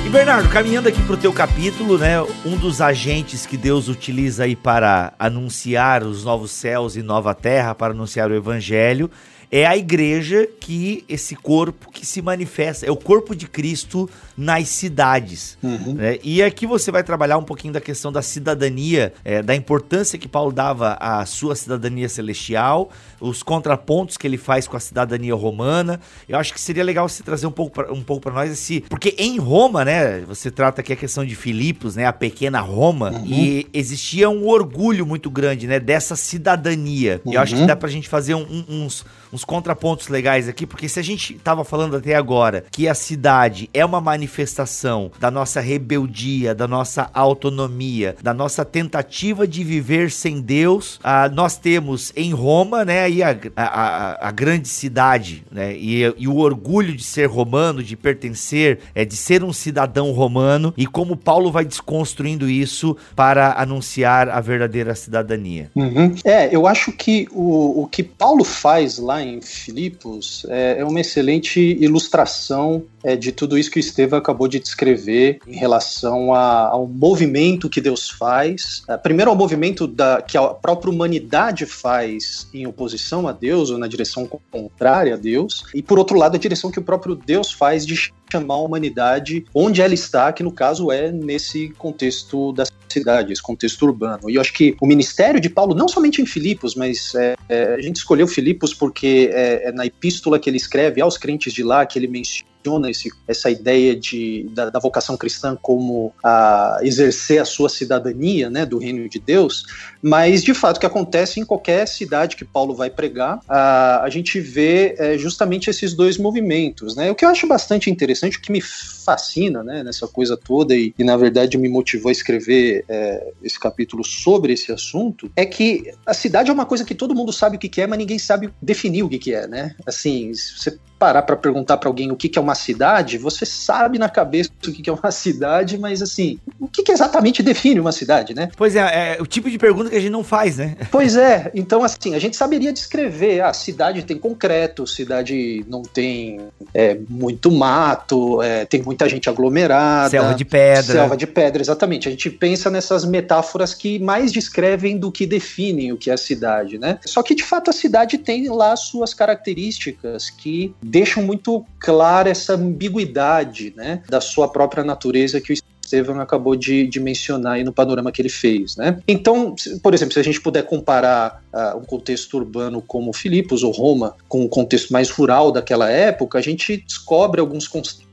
E Bernardo, caminhando aqui para o teu capítulo, né, um dos agentes que Deus utiliza aí para anunciar os novos céus e nova terra, para anunciar o evangelho, é a igreja que esse corpo que se manifesta, é o corpo de Cristo nas cidades. Uhum. Né? E aqui você vai trabalhar um pouquinho da questão da cidadania, é, da importância que Paulo dava à sua cidadania celestial, os contrapontos que ele faz com a cidadania romana. Eu acho que seria legal você trazer um pouco pra, um pouco para nós esse, porque em Roma, né, você trata aqui a questão de Filipos, né, a pequena Roma, uhum. e existia um orgulho muito grande, né, dessa cidadania. Uhum. Eu acho que uhum. dá pra gente fazer um, um, uns uns contrapontos legais aqui, porque se a gente estava falando até agora que a cidade é uma manifestação da nossa rebeldia, da nossa autonomia, da nossa tentativa de viver sem Deus, ah, nós temos em Roma, né, aí a, a, a grande cidade, né, e, e, o orgulho de ser romano, de pertencer, é de ser um cidadão romano, e como Paulo vai desconstruindo isso para anunciar a verdadeira cidadania. Uhum. É, eu acho que o, o que Paulo faz lá em Filipos é, é uma excelente ilustração é, de tudo isso que o Estevam acabou de descrever em relação a, ao movimento que Deus faz. É, primeiro, ao movimento da, que a própria humanidade faz em oposição a Deus ou na direção contrária a Deus, e por outro lado, a direção que o próprio Deus faz de chamar a humanidade onde ela está, que no caso é nesse contexto da cidade, esse contexto urbano. E eu acho que o ministério de Paulo, não somente em Filipos, mas é, é, a gente escolheu Filipos porque é, é na epístola que ele escreve aos crentes de lá que ele menciona esse, essa ideia de, da, da, vocação cristã como a exercer a sua cidadania né, do reino de Deus, mas de fato o que acontece em qualquer cidade que Paulo vai pregar, a, a gente vê é, justamente esses dois movimentos. Né? O que eu acho bastante interessante, o que me fascina né, nessa coisa toda e, e na verdade me motivou a escrever é, esse capítulo sobre esse assunto, é que a cidade é uma coisa que todo mundo sabe o que é, mas ninguém sabe definir o que é, né? Assim, você parar para perguntar para alguém o que, que é uma cidade, você sabe na cabeça o que, que é uma [laughs] cidade, mas assim, o que, que exatamente define uma cidade, né? Pois é, é o tipo de pergunta que a gente não faz, né? [laughs] Pois é, então assim, a gente saberia descrever, a ah, cidade tem concreto, cidade não tem é, muito mato, é, tem muita gente aglomerada. Selva de pedra. Selva de pedra, exatamente. A gente pensa nessas metáforas que mais descrevem do que definem o que é a cidade, né? Só que de fato a cidade tem lá suas características que deixam muito clara essa ambiguidade né, da sua própria natureza que o Estevam acabou de, de, mencionar aí no panorama que ele fez, né? Então, por exemplo, se a gente puder comparar uh, um contexto urbano como Filipos ou Roma com um contexto mais rural daquela época, a gente descobre alguns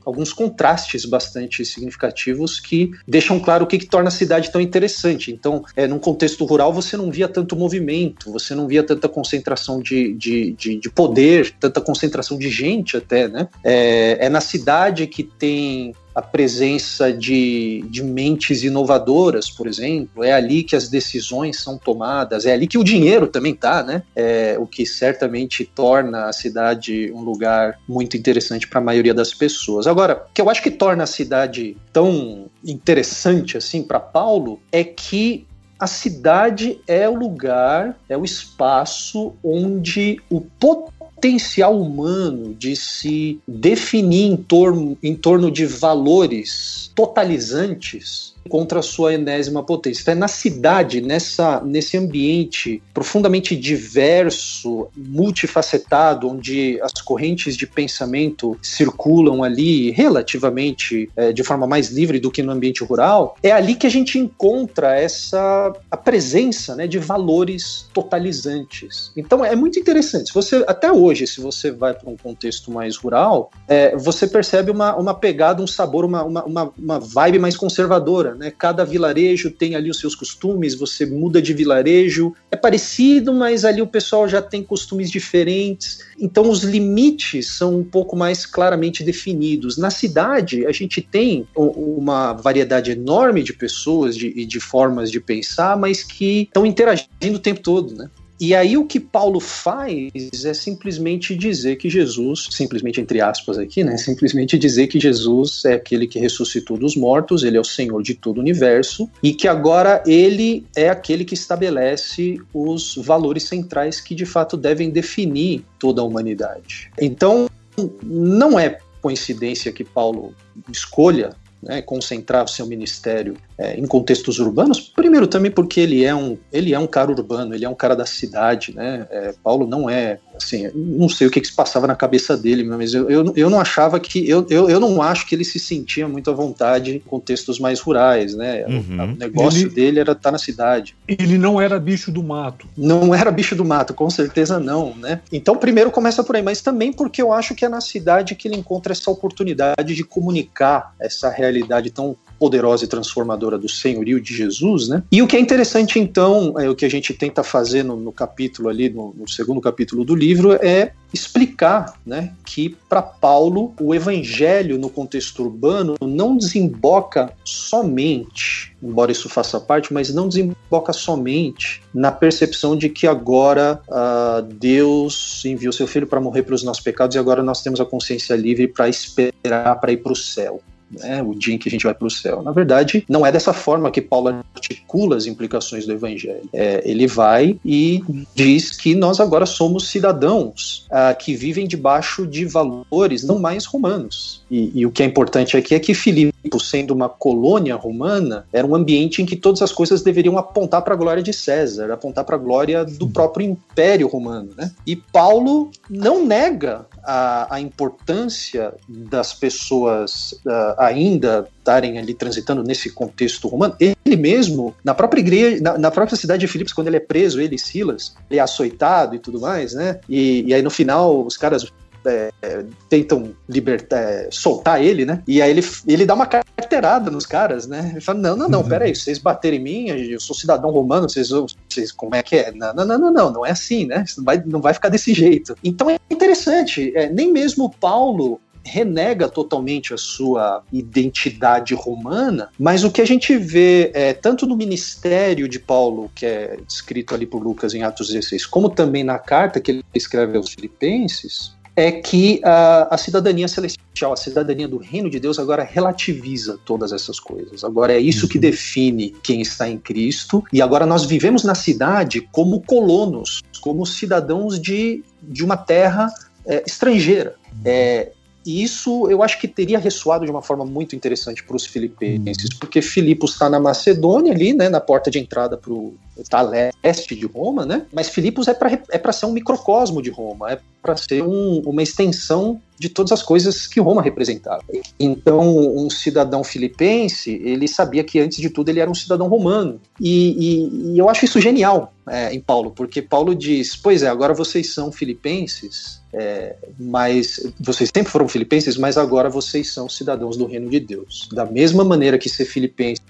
alguns contrastes bastante significativos que deixam claro o que, que torna a cidade tão interessante. Então, é, num contexto rural, você não via tanto movimento, você não via tanta concentração de, de, de, de poder, tanta concentração de gente até, né? É, é na cidade que tem a presença de, de mentes inovadoras, por exemplo, é ali que as decisões são tomadas, é ali que o dinheiro também está, né? É, o que certamente torna a cidade um lugar muito interessante para a maioria das pessoas. Agora, o que eu acho que torna a cidade tão interessante assim para Paulo é que a cidade é o lugar, é o espaço onde o potencial humano de se definir em torno, em torno de valores totalizantes encontra a sua enésima potência. Então, é na cidade, nessa, nesse ambiente profundamente diverso, multifacetado, onde as correntes de pensamento circulam ali relativamente é, de forma mais livre do que no ambiente rural, é ali que a gente encontra essa a presença né, de valores totalizantes. Então é muito interessante. Você até hoje, se você vai para um contexto mais rural, é, você percebe uma, uma pegada, um sabor, uma, uma, uma vibe mais conservadora. Né? Cada vilarejo tem ali os seus costumes, você muda de vilarejo, é parecido, mas ali o pessoal já tem costumes diferentes. Então os limites são um pouco mais claramente definidos. Na cidade, a gente tem uma variedade enorme de pessoas e de, de formas de pensar, mas que estão interagindo o tempo todo, né? E aí o que Paulo faz é simplesmente dizer que Jesus, simplesmente entre aspas aqui, né, simplesmente dizer que Jesus é aquele que ressuscitou dos mortos, ele é o Senhor de todo o universo e que agora ele é aquele que estabelece os valores centrais que de fato devem definir toda a humanidade. Então, não é coincidência que Paulo escolha né, concentrar o seu ministério é, em contextos urbanos, primeiro também porque ele é um ele é um cara urbano, ele é um cara da cidade, né? É, Paulo não é assim, não sei o que, que, se passava na cabeça dele, mas eu, eu, eu não achava que eu, eu, eu não acho que ele se sentia muito à vontade em contextos mais rurais, né? Uhum. O, negócio ele, dele era estar na cidade. Ele não era bicho do mato. Não era bicho do mato, com certeza não, né? Então primeiro começa por aí, mas também porque eu acho que é na cidade que ele encontra essa oportunidade de comunicar essa realidade tão poderosa e transformadora do senhorio de Jesus, né? E o que é interessante, então, é o que a gente tenta fazer no, no capítulo ali, no, no, segundo capítulo do livro, é explicar, né, que para Paulo o evangelho no contexto urbano não desemboca somente, embora isso faça parte, mas não desemboca somente na percepção de que agora uh, Deus enviou seu filho para morrer pelos nossos pecados e agora nós temos a consciência livre para esperar para ir para o céu né, o dia em que a gente vai para o céu. Na verdade, não é dessa forma que Paulo articula as implicações do evangelho. É, ele vai e diz que nós agora somos cidadãos ah, que vivem debaixo de valores não mais romanos. E, e o que é importante aqui é que Filipe, sendo uma colônia romana, era um ambiente em que todas as coisas deveriam apontar para a glória de César, apontar para a glória do próprio Império Romano. Né? E Paulo não nega a, a importância das pessoas uh, ainda estarem ali transitando nesse contexto romano. Ele mesmo, na própria igreja, na, na, própria cidade de Filipos, quando ele é preso, ele e Silas, ele é açoitado e tudo mais, né? E, e aí no final os caras é, tentam libertar, é, soltar ele, né? E aí ele, ele dá uma carteirada nos caras, né? Ele fala: não, não, não, uhum. peraí, vocês baterem em mim, eu sou cidadão romano, vocês, vocês como é que é? Não, não, não, não, não, não é assim, né? Não vai, não vai ficar desse jeito. Então é interessante, é, nem mesmo Paulo renega totalmente a sua identidade romana, mas o que a gente vê é, tanto no ministério de Paulo, que é descrito ali por Lucas em Atos 16, como também na carta que ele escreve aos Filipenses, é que a, a cidadania celestial, a cidadania do reino de Deus agora relativiza todas essas coisas. Agora é isso uhum. que define quem está em Cristo, e agora nós vivemos na cidade como colonos, como cidadãos de, de uma terra é, estrangeira. Uhum. É, e isso eu acho que teria ressoado de uma forma muito interessante para os filipenses, uhum. porque Filipos está na Macedônia ali, né, na porta de entrada para o tá leste de Roma, né? Mas Filipos é para é ser um microcosmo de Roma, é para ser um, uma extensão de todas as coisas que Roma representava. Então, um cidadão filipense, ele sabia que antes de tudo ele era um cidadão romano. E, e, e eu acho isso genial é, em Paulo, porque Paulo diz: Pois é, agora vocês são filipenses, é, mas vocês sempre foram filipenses, mas agora vocês são cidadãos do reino de Deus. Da mesma maneira que ser filipense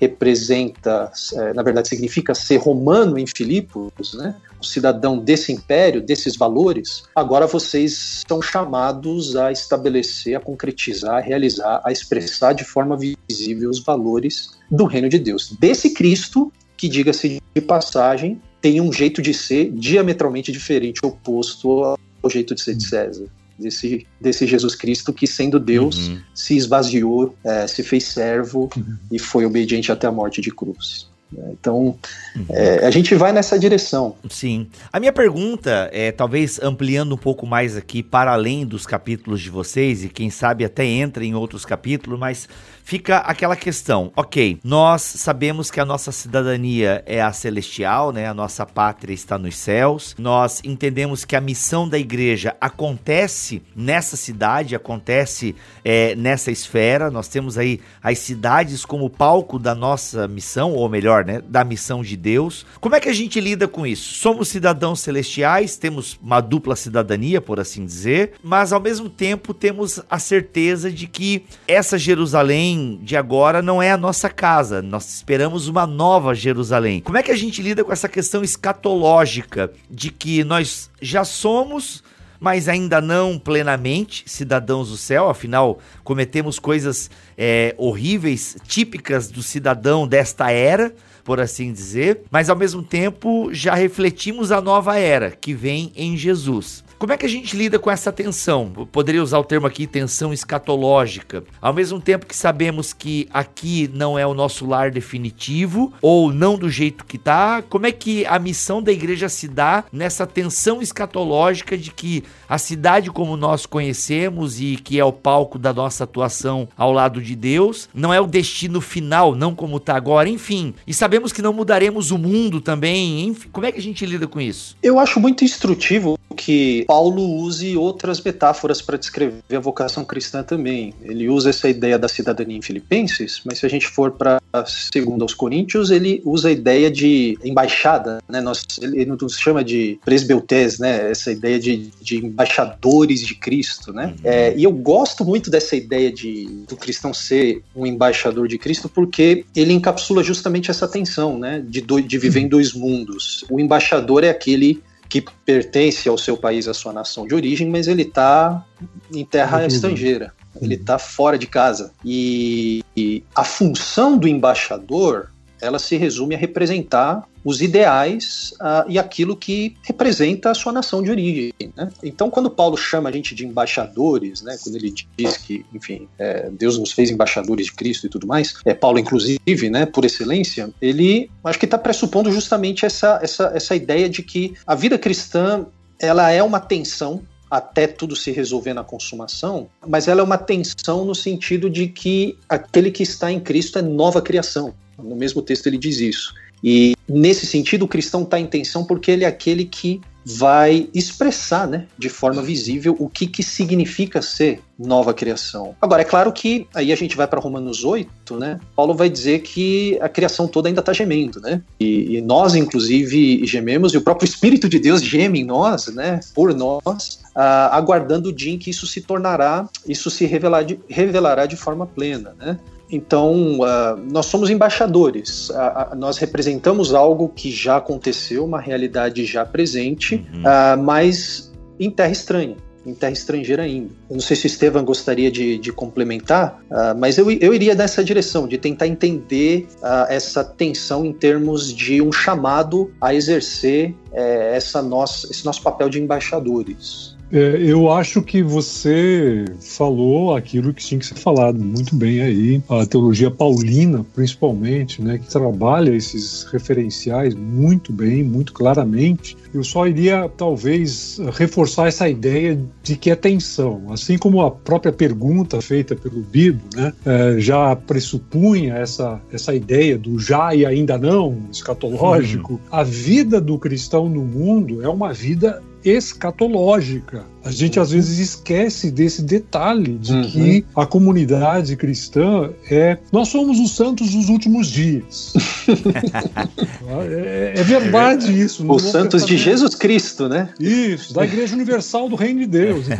representa, é, na verdade, significa ser romano em Filipos, né? Um cidadão desse império, desses valores. Agora vocês são chamados a estabelecer, a concretizar, a realizar, a expressar de forma visível os valores do reino de Deus. Desse Cristo que, diga-se de passagem, tem um jeito de ser diametralmente diferente, oposto ao jeito de ser de César desse, desse Jesus Cristo que, sendo Deus, uhum. se esvaziou, é, se fez servo uhum. e foi obediente até a morte de cruz. Então, uhum. é, a gente vai nessa direção. Sim. A minha pergunta é, talvez ampliando um pouco mais aqui, para além dos capítulos de vocês, e quem sabe até entra em outros capítulos, mas fica aquela questão, ok, nós sabemos que a nossa cidadania é a celestial, né? A nossa pátria está nos céus. Nós entendemos que a missão da igreja acontece nessa cidade, acontece é, nessa esfera. Nós temos aí as cidades como palco da nossa missão, ou melhor, né, da missão de Deus. Como é que a gente lida com isso? Somos cidadãos celestiais, temos uma dupla cidadania, por assim dizer, mas ao mesmo tempo temos a certeza de que essa Jerusalém de agora não é a nossa casa. Nós esperamos uma nova Jerusalém. Como é que a gente lida com essa questão escatológica de que nós já somos mas ainda não plenamente cidadãos do céu, afinal, cometemos coisas é, horríveis, típicas do cidadão desta era, por assim dizer, mas ao mesmo tempo já refletimos a nova era que vem em Jesus. Como é que a gente lida com essa tensão? Eu poderia usar o termo aqui tensão escatológica. Ao mesmo tempo que sabemos que aqui não é o nosso lar definitivo ou não do jeito que tá, como é que a missão da igreja se dá nessa tensão escatológica de que a cidade como nós conhecemos e que é o palco da nossa atuação ao lado de Deus, não é o destino final, não como tá agora, enfim. E sabemos que não mudaremos o mundo também, enfim. Como é que a gente lida com isso? Eu acho muito instrutivo que Paulo use outras metáforas para descrever a vocação cristã também. Ele usa essa ideia da cidadania em Filipenses, mas se a gente for para segundo aos Coríntios, ele usa a ideia de embaixada, né? Nós, ele nos chama de presbeutés, né? Essa ideia de, de embaixadores de Cristo, né? Uhum. É, e eu gosto muito dessa ideia de do cristão ser um embaixador de Cristo porque ele encapsula justamente essa tensão, né? De, do, de viver em dois mundos. O embaixador é aquele que pertence ao seu país, à sua nação de origem, mas ele está em terra uhum. estrangeira, ele está fora de casa. E, e a função do embaixador ela se resume a representar os ideais uh, e aquilo que representa a sua nação de origem. Né? Então, quando Paulo chama a gente de embaixadores, né, quando ele diz que, enfim, é, Deus nos fez embaixadores de Cristo e tudo mais, é Paulo, inclusive, né, por excelência, ele acho que está pressupondo justamente essa, essa, essa ideia de que a vida cristã ela é uma tensão até tudo se resolver na consumação, mas ela é uma tensão no sentido de que aquele que está em Cristo é nova criação. No mesmo texto ele diz isso. E nesse sentido, o cristão está em tensão porque ele é aquele que vai expressar né, de forma visível o que, que significa ser nova criação. Agora, é claro que aí a gente vai para Romanos 8, né? Paulo vai dizer que a criação toda ainda está gemendo, né? E, e, nós, inclusive, gememos, e o próprio Espírito de Deus geme em nós, né? Por nós, ah, aguardando o dia em que isso se tornará, isso se revelar de, revelará de forma plena, né? Então, uh, nós somos embaixadores, uh, uh, nós representamos algo que já aconteceu, uma realidade já presente, uhum. mas em terra estranha, em terra estrangeira ainda. Eu não sei se o Estevam gostaria de, de complementar, mas eu, eu iria nessa direção, de tentar entender essa tensão em termos de um chamado a exercer eh, essa nossa, esse nosso papel de embaixadores. É, eu acho que você falou aquilo que tinha que ser falado muito bem aí. A teologia paulina, principalmente, né, que trabalha esses referenciais muito bem, muito claramente. Eu só iria, talvez, reforçar essa ideia de que é tensão. Assim como a própria pergunta feita pelo Bibo né, é, já pressupunha essa, essa ideia do já e ainda não, escatológico, uhum. a vida do cristão no mundo é uma vida escatológica. A gente às vezes esquece desse detalhe de uhum. que a comunidade cristã é. Nós somos os santos dos últimos dias. [laughs] é, é, verdade isso. Os santos de Jesus Cristo, né? Isso, da Igreja Universal do Reino de Deus. Né?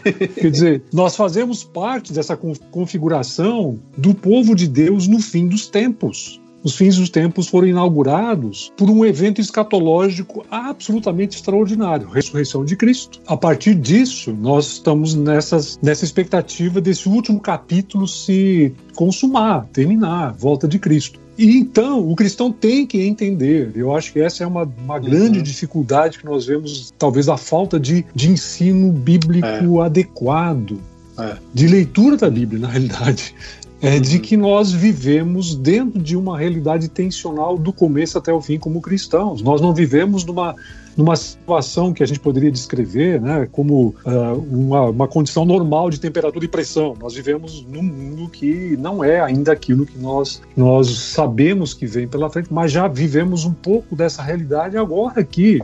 [laughs] Quer dizer, nós fazemos parte dessa configuração do povo de Deus no fim dos tempos os fins dos tempos foram inaugurados por um evento escatológico absolutamente extraordinário, a ressurreição de Cristo. A partir disso, nós estamos nessas, nessa expectativa desse último capítulo se consumar, terminar, volta de Cristo. E então, o cristão tem que entender. Eu acho que essa é uma, uma grande uhum. dificuldade que nós vemos, talvez a falta de, de ensino bíblico é. adequado, é. de leitura da Bíblia, na realidade é de que nós vivemos dentro de uma realidade tensional do começo até o fim como cristãos. Nós não vivemos numa numa situação que a gente poderia descrever né, como uh, uma, uma, condição normal de temperatura e pressão. Nós vivemos num mundo que não é ainda aquilo que nós, nós sabemos que vem pela frente, mas já vivemos um pouco dessa realidade agora aqui.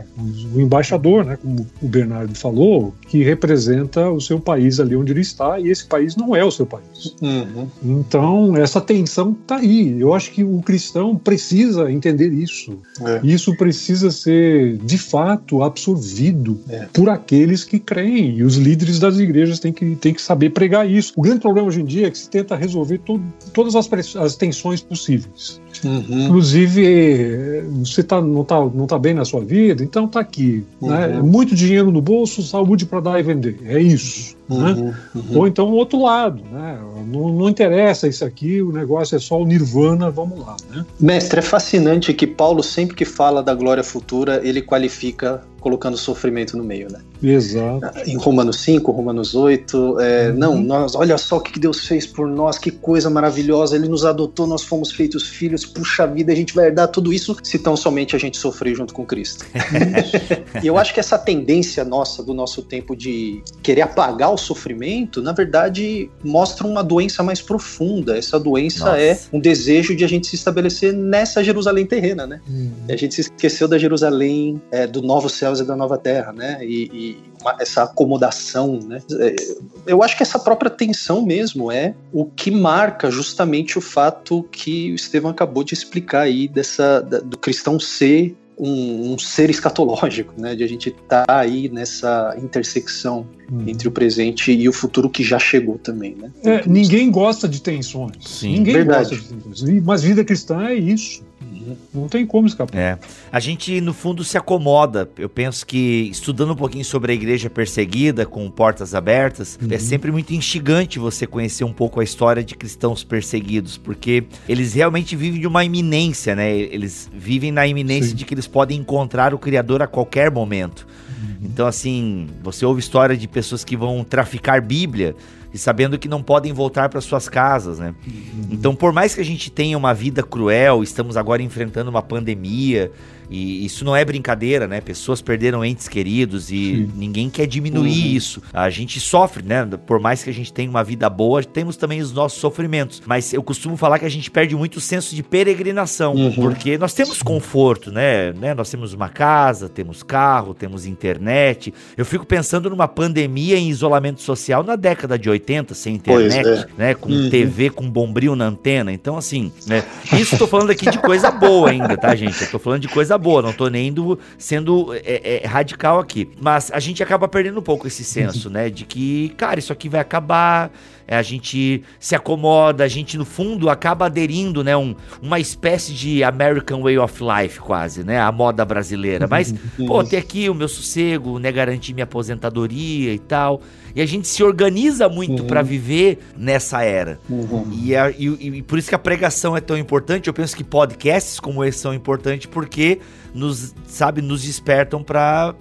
O embaixador, né, como o Bernardo falou, que representa o seu país ali onde ele está, e esse país não é o seu país. Uhum. Então, essa tensão está aí. Eu acho que o cristão precisa entender isso. É. Isso precisa ser, de fato, fato absorvido é. por aqueles que creem. E os líderes das igrejas têm que, têm que saber pregar isso. O grande problema hoje em dia é que se tenta resolver to, todas as, as tensões possíveis. Uhum. Inclusive, você tá, não está não tá bem na sua vida, então está aqui. Né? Uhum. Né? Muito dinheiro no bolso, saúde para dar e vender. É isso. Né? Uhum. Né? Ou então o outro lado. Né? Não, não, interessa isso aqui, o negócio é só o nirvana, vamos lá. Né? Mestre, é fascinante que Paulo, sempre que fala da glória futura, ele qualifica colocando sofrimento no meio, né? Exato. Em Romanos 5, Romanos 8, é, uhum. não, nós, olha só o que Deus fez por nós, que coisa maravilhosa, Ele nos adotou, nós fomos feitos filhos, puxa vida, a gente vai herdar tudo isso se tão somente a gente sofrer junto com Cristo. [laughs] e eu acho que essa tendência nossa, do nosso tempo de querer apagar o sofrimento, na verdade, mostra uma doença mais profunda. Essa doença nossa. é um desejo de a gente se estabelecer nessa Jerusalém terrena, né? Uhum. A gente se esqueceu da Jerusalém, é, do novo céu céus e da nova terra, né? E, e uma, essa acomodação, né? É, eu acho que essa própria tensão mesmo é o que marca justamente o fato que o Estevão acabou de explicar aí dessa da, do cristão ser um, um, ser escatológico, né? De a gente estar tá aí nessa intersecção hum. entre o presente e o futuro que já chegou também, né? É, ninguém gosta de tensões. Sim, ninguém verdade. gosta de tensões. Mas vida cristã é isso. Não tem como escapar. É. A gente, no fundo, se acomoda. Eu penso que, estudando um pouquinho sobre a igreja perseguida, com portas abertas, é uhum. é sempre muito instigante você conhecer um pouco a história de cristãos perseguidos, porque eles realmente vivem de uma iminência, né? Eles vivem na iminência Sim. de que eles podem encontrar o Criador a qualquer momento. Uhum. Então, assim, você ouve história de pessoas que vão traficar Bíblia e sabendo que não podem voltar para suas casas, né? Uhum. Então, por mais que a gente tenha uma vida cruel, estamos agora enfrentando uma pandemia, e isso não é brincadeira, né? Pessoas perderam entes queridos e Sim. ninguém quer diminuir uhum. isso. A gente sofre, né? Por mais que a gente tenha uma vida boa, temos também os nossos sofrimentos. Mas eu costumo falar que a gente perde muito o senso de peregrinação, uhum. porque nós temos conforto, né? né? Nós temos uma casa, temos carro, temos internet. Eu fico pensando numa pandemia em isolamento social na década de 80, sem internet, é. né? Com uhum. TV, com bombril na antena. Então, assim, né? Isso tô falando aqui de coisa boa ainda, tá, gente? Eu tô falando de coisa boa, não tô nem indo, sendo é, é, radical aqui. Mas a gente acaba perdendo um pouco esse senso, né? De que, cara, isso aqui vai acabar, é, a gente se acomoda, a gente no fundo acaba aderindo, né, um, uma espécie de American Way of Life quase, né, a moda brasileira. Mas, [laughs] pô, ter aqui o meu sossego, né, garantir minha aposentadoria e tal. E a gente se organiza muito uhum. para viver nessa era. Uhum. E, a, e, e, por isso que a pregação é tão importante. Eu penso que podcasts como esse são importantes porque nos, sabe, nos despertam para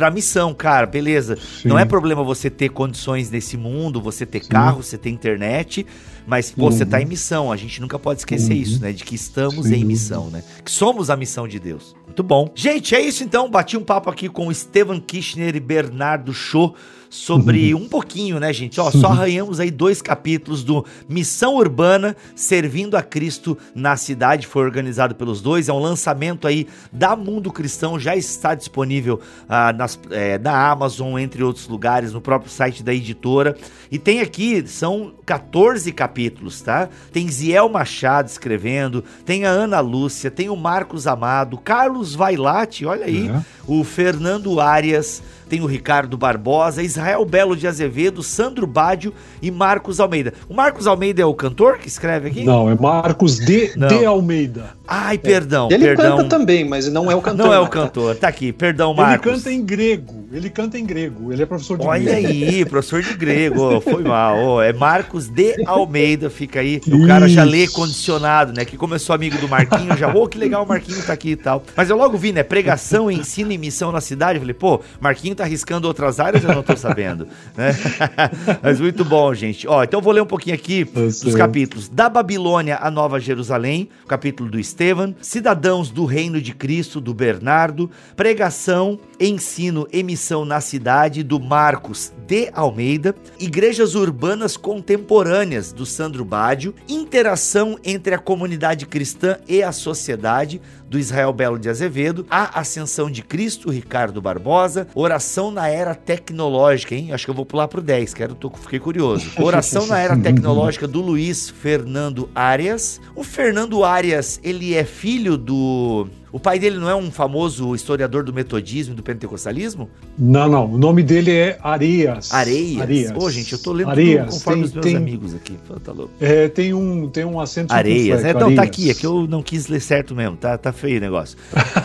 a missão, cara. Beleza. Sim. Não é problema você ter condições nesse mundo, você ter Sim. carro, você ter internet, mas pô, uhum. você tá em missão. A gente nunca pode esquecer uhum. isso, né? De que estamos Sim. em missão, né? Que somos a missão de Deus. Muito bom. Gente, é isso então. Bati um papo aqui com o Estevam Kirchner e Bernardo Show sobre uhum. um pouquinho, né, gente? Ó, só arranhamos aí dois capítulos do Missão Urbana Servindo a Cristo na Cidade. Foi organizado pelos dois. É um lançamento aí da Mundo Cristão. Já está disponível ah, nas, é, na Amazon, entre outros lugares, no próprio site da editora. E tem aqui, são 14 capítulos, tá? Tem Ziel machado escrevendo, tem a Ana Lúcia, tem o Marcos Amado, Carlos Vailate, olha aí, uhum. o Fernando Arias tem o Ricardo Barbosa, Israel Belo de Azevedo, Sandro Bádio e Marcos Almeida. O Marcos Almeida é o cantor que escreve aqui? Não, é Marcos de, de Almeida. Ai, perdão, Ele perdão. canta também, mas não é o cantor. [laughs] Não é o cantor, tá aqui, perdão, Marcos. Ele canta em grego. Ele canta em grego. Ele é professor de Olha grego. aí, professor de grego. Foi mal. É Marcos de Almeida, fica aí. O cara já lê condicionado, né? Que começou amigo do Marquinho, já, ô, que legal, o Marquinho tá aqui e tal. Mas eu logo vi, né? Pregação, ensino e missão na cidade. Eu falei, pô, Marquinho tá arriscando outras áreas, eu não tô sabendo. né? [laughs] Mas muito bom, gente. Ó, então eu vou ler um pouquinho aqui dos sei. capítulos. Da Babilônia a Nova Jerusalém, o capítulo do Estevam. Cidadãos do Reino de Cristo, do Bernardo. Pregação, ensino e missão na cidade, do Marcos de Almeida. Igrejas urbanas contemporâneas, do Sandro Bádio. Interação entre a comunidade cristã e a sociedade, do Israel Belo de Azevedo, a Ascensão de Cristo, Ricardo Barbosa, Oração na Era Tecnológica, hein? Acho que eu vou pular pro 10, quero, tô, fiquei curioso. [laughs] Oração na Era Tecnológica do Luiz Fernando Arias. O Fernando Arias, ele é filho do... O pai dele não é um famoso historiador do metodismo e do pentecostalismo? Não, não. O nome dele é Areias. Areias. Areias. Ô, gente, eu tô lendo Areias. tudo conforme Tem- os meus tem- amigos aqui. Pô, Tá louco. É, tem um, tem um acento Areias. É, circunflexo, não, tá Areias. aqui, é que eu não quis ler certo mesmo, tá, tá feio o negócio.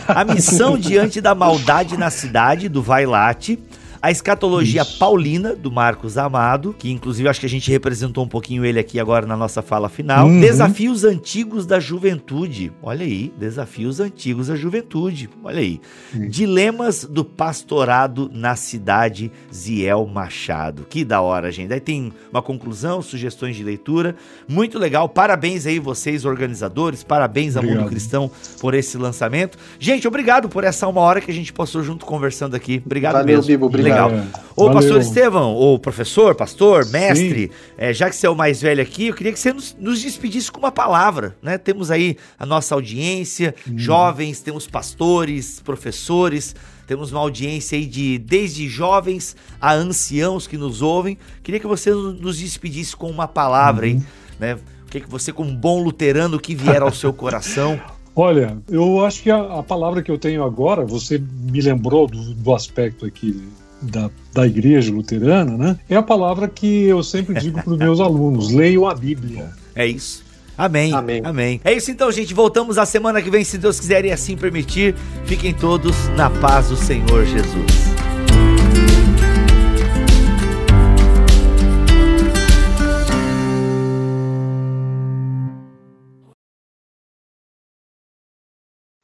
A missão diante da maldade na cidade, do Vailate. A escatologia Isso. paulina, do Marcos Amado, que inclusive acho que a gente representou um pouquinho ele aqui agora na nossa fala final. Uhum. Desafios antigos da juventude. Olha aí, desafios antigos da juventude. Olha aí. Sim. Dilemas do pastorado na cidade, Ziel Machado. Que da hora, gente. Aí tem uma conclusão, sugestões de leitura. Muito legal. Parabéns aí vocês, organizadores. Parabéns a Mundo. Cristão por esse lançamento. Gente, obrigado por essa uma hora que a gente passou junto conversando aqui. Obrigado Valeu, mesmo. Bibo, obrigado. Legal. É. Ô, Valeu. pastor Estevão, ô professor, pastor, mestre, é, já que você é o mais velho aqui, eu queria que você nos, nos despedisse com uma palavra, né? Temos aí a nossa audiência, Uhum. jovens, temos pastores, professores, temos uma audiência aí de desde jovens a anciãos que nos ouvem. Queria que você no- nos despedisse com uma palavra Uhum. aí, né? O que, que você, como um bom luterano, que vier ao seu coração? [laughs] Olha, eu acho que a, a palavra que eu tenho agora, você me lembrou do, do aspecto aqui da, da igreja luterana, né? É a palavra que eu sempre digo para os meus [laughs] alunos: leiam a Bíblia. É isso. Amém. Amém. Amém. É isso então, gente. Voltamos a semana que vem, se Deus quiser e assim permitir. Fiquem todos na paz do Senhor Jesus.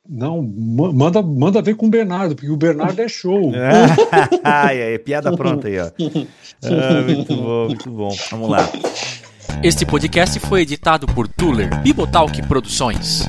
Não, ma- manda, manda ver com o Bernardo, porque o Bernardo é show. [laughs] Ai, ai, piada pronta aí, ó. [laughs] Ah, muito bom, muito bom. Vamos lá. Este podcast foi editado por Tuller Bibotalk Produções.